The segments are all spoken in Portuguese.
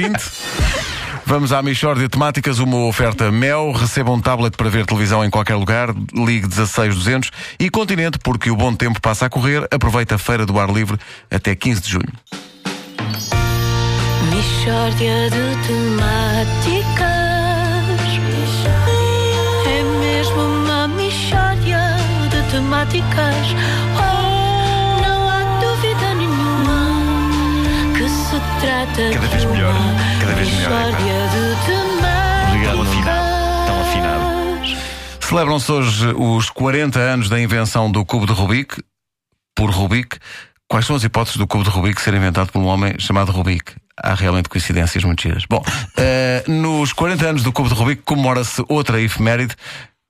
Pinto. Vamos à Michórdia Temáticas, uma oferta Mel. Receba um tablet para ver televisão em qualquer lugar. Ligue 16200 e Continente, porque o bom tempo passa a correr. Aproveita a Feira do Ar Livre até 15 de junho. Mishória de temáticas Cada vez melhor, cada vez melhor, temáticas Obrigado, Tão afinado, tão afinado. Celebram-se hoje os 40 anos da invenção do cubo de Rubik, por Rubik. Quais são as hipóteses do cubo de Rubik ser inventado por um homem chamado Rubik? Há realmente coincidências muito giras. Bom, eh, nos 40 anos do cubo de Rubik comemora-se outra efeméride.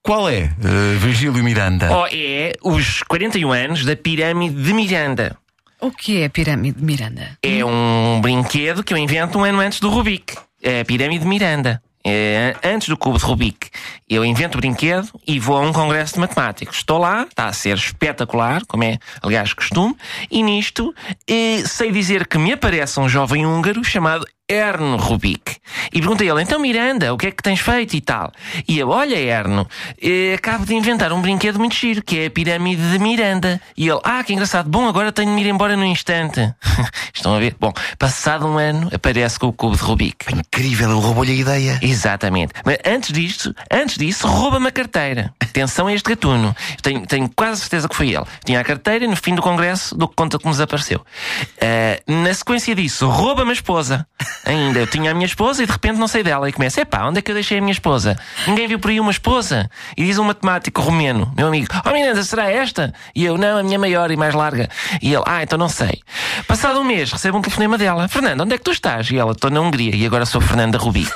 Qual é, eh, Virgílio Miranda? Oh, é os 41 anos da Pirâmide de Miranda. O que é a pirâmide de Miranda? É um brinquedo que eu invento um ano antes do Rubik. É a Pirâmide de Miranda. É, antes do cubo de Rubik, eu invento o brinquedo e vou a um congresso de matemáticos. Estou lá, está a ser espetacular, como é, aliás, costume, e nisto eh, sei dizer que me aparece um jovem húngaro chamado Erno Rubik. E perguntei a ele, então Miranda, o que é que tens feito e tal? E ele, olha Erno, eh, acabo de inventar um brinquedo muito giro, que é a pirâmide de Miranda. E ele, ah, que engraçado, bom, agora tenho de ir embora no instante. Estão a ver? Bom, passado um ano, aparece com o cubo de Rubik. Incrível, ele roubou-lhe a ideia. Exatamente. Mas antes disto, antes disso, rouba-me a carteira. Atenção a este gatuno. Tenho, tenho quase certeza que foi ele. Tinha a carteira no fim do congresso do que conta que me desapareceu. Ah, na sequência disso, rouba-me a esposa. Ainda, eu tinha a minha esposa e de repente não sei dela. E começa, epá, onde é que eu deixei a minha esposa? Ninguém viu por aí uma esposa? E diz um matemático romeno, meu amigo, oh Miranda, será esta? E eu, não, a minha maior e mais larga. E ele, ah, então não sei. Passado um mês, recebo um telefonema dela. Fernanda, onde é que tu estás? E ela, estou na Hungria e agora sou Fernanda Rubik.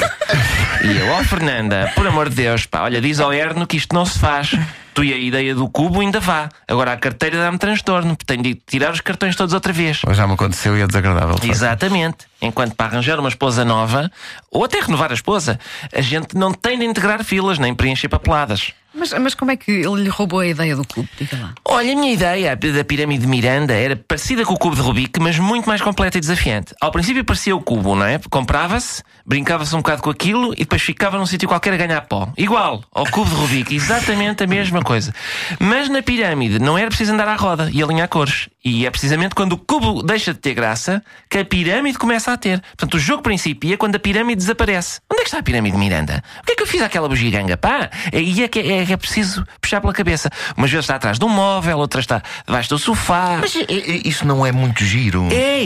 E eu, ó Fernanda, por amor de Deus, pá, olha, diz ao Erno que isto não se faz. Tu e a ideia do cubo ainda vá. Agora a carteira dá-me transtorno, tenho de tirar os cartões todos outra vez. Já me aconteceu e é desagradável. Exatamente. Enquanto para arranjar uma esposa nova, ou até renovar a esposa, a gente não tem de integrar filas nem preencher papeladas. Mas, mas como é que ele lhe roubou a ideia do clube? Diga lá. Olha, a minha ideia da pirâmide de Miranda era parecida com o cubo de Rubik, mas muito mais completa e desafiante. Ao princípio parecia o cubo, não é? Comprava-se, brincava-se um bocado com aquilo e depois ficava num sítio qualquer a ganhar pó. Igual ao cubo de Rubik, exatamente a mesma coisa. Mas na pirâmide não era preciso andar à roda e alinhar cores. E é precisamente quando o cubo deixa de ter graça que a pirâmide começa a ter. Portanto, o jogo principia quando a pirâmide desaparece. Onde é que está a pirâmide de Miranda? O que é que eu fiz àquela bugiganga? Pá! E é que é, é preciso puxar pela cabeça. Umas vezes está atrás de um móvel, outra está debaixo do sofá. Mas é- isso não é muito giro. É,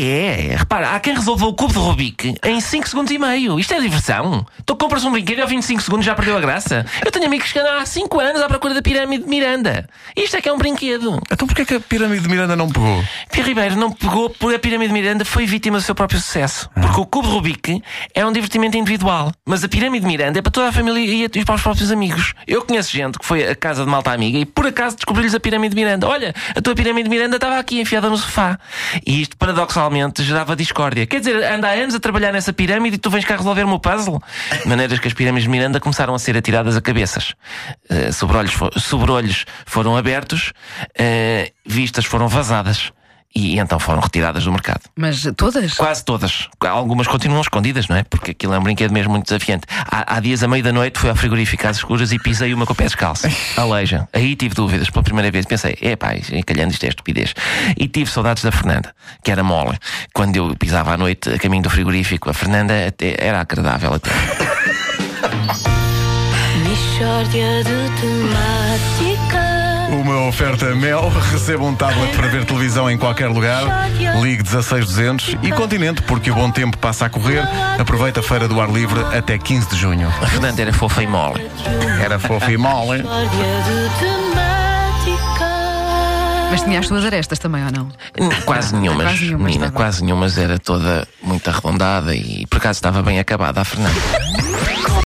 é. Repara, há quem resolveu o cubo de Rubik em 5 segundos e meio. Isto é diversão. Tu compras um brinquedo e ao fim de 5 segundos já perdeu a graça. Eu tenho amigos que andam há 5 anos à procura da pirâmide de Miranda. Isto é que é um brinquedo. Então porquê que a pirâmide de Miranda não pegou? Pierre Ribeiro não pegou porque a pirâmide de Miranda foi vítima do seu próprio sucesso. Porque o cubo de Rubik é um divertimento individual. Mas a pirâmide de Miranda é para toda a família e para os próprios amigos. Eu conheço gente que foi à casa de malta amiga e por acaso descobriu-lhes a pirâmide de Miranda. Olha, a tua pirâmide de Miranda estava aqui enfiada no sofá. E isto, paradoxalmente, gerava discórdia. Quer dizer, anda há anos a trabalhar nessa pirâmide e tu vens cá resolver-me o puzzle? De maneiras que as pirâmides de Miranda começaram a ser atiradas a cabeças. Uh, sobrolhos, fo sobrolhos foram abertos, uh, vistas foram vazadas. E então foram retiradas do mercado. Mas todas? Quase todas. Algumas continuam escondidas, não é? Porque aquilo é um brinquedo mesmo muito desafiante. Há, há dias, à meia da noite, fui ao frigorífico às escuras e pisei uma com o pé descalço. Aleija. Aí tive dúvidas pela primeira vez. Pensei, é pá, encalhando isto é estupidez. E tive saudades da Fernanda, que era mole. Quando eu pisava à noite a caminho do frigorífico, a Fernanda até era agradável até. Mishória de temáticas Uma oferta Mel. Receba um tablet para ver televisão em qualquer lugar. Ligue 16200 e Continente, porque o bom tempo passa a correr. Aproveita a Feira do Ar Livre até 15 de junho. A Fernanda era fofa e mole. Era fofa e mole. Mas tinha as suas arestas também, ou não? Quase nenhumas, Quase nenhumas, menina, tá quase nenhumas. Era toda muito arredondada e por acaso estava bem acabada a Fernanda.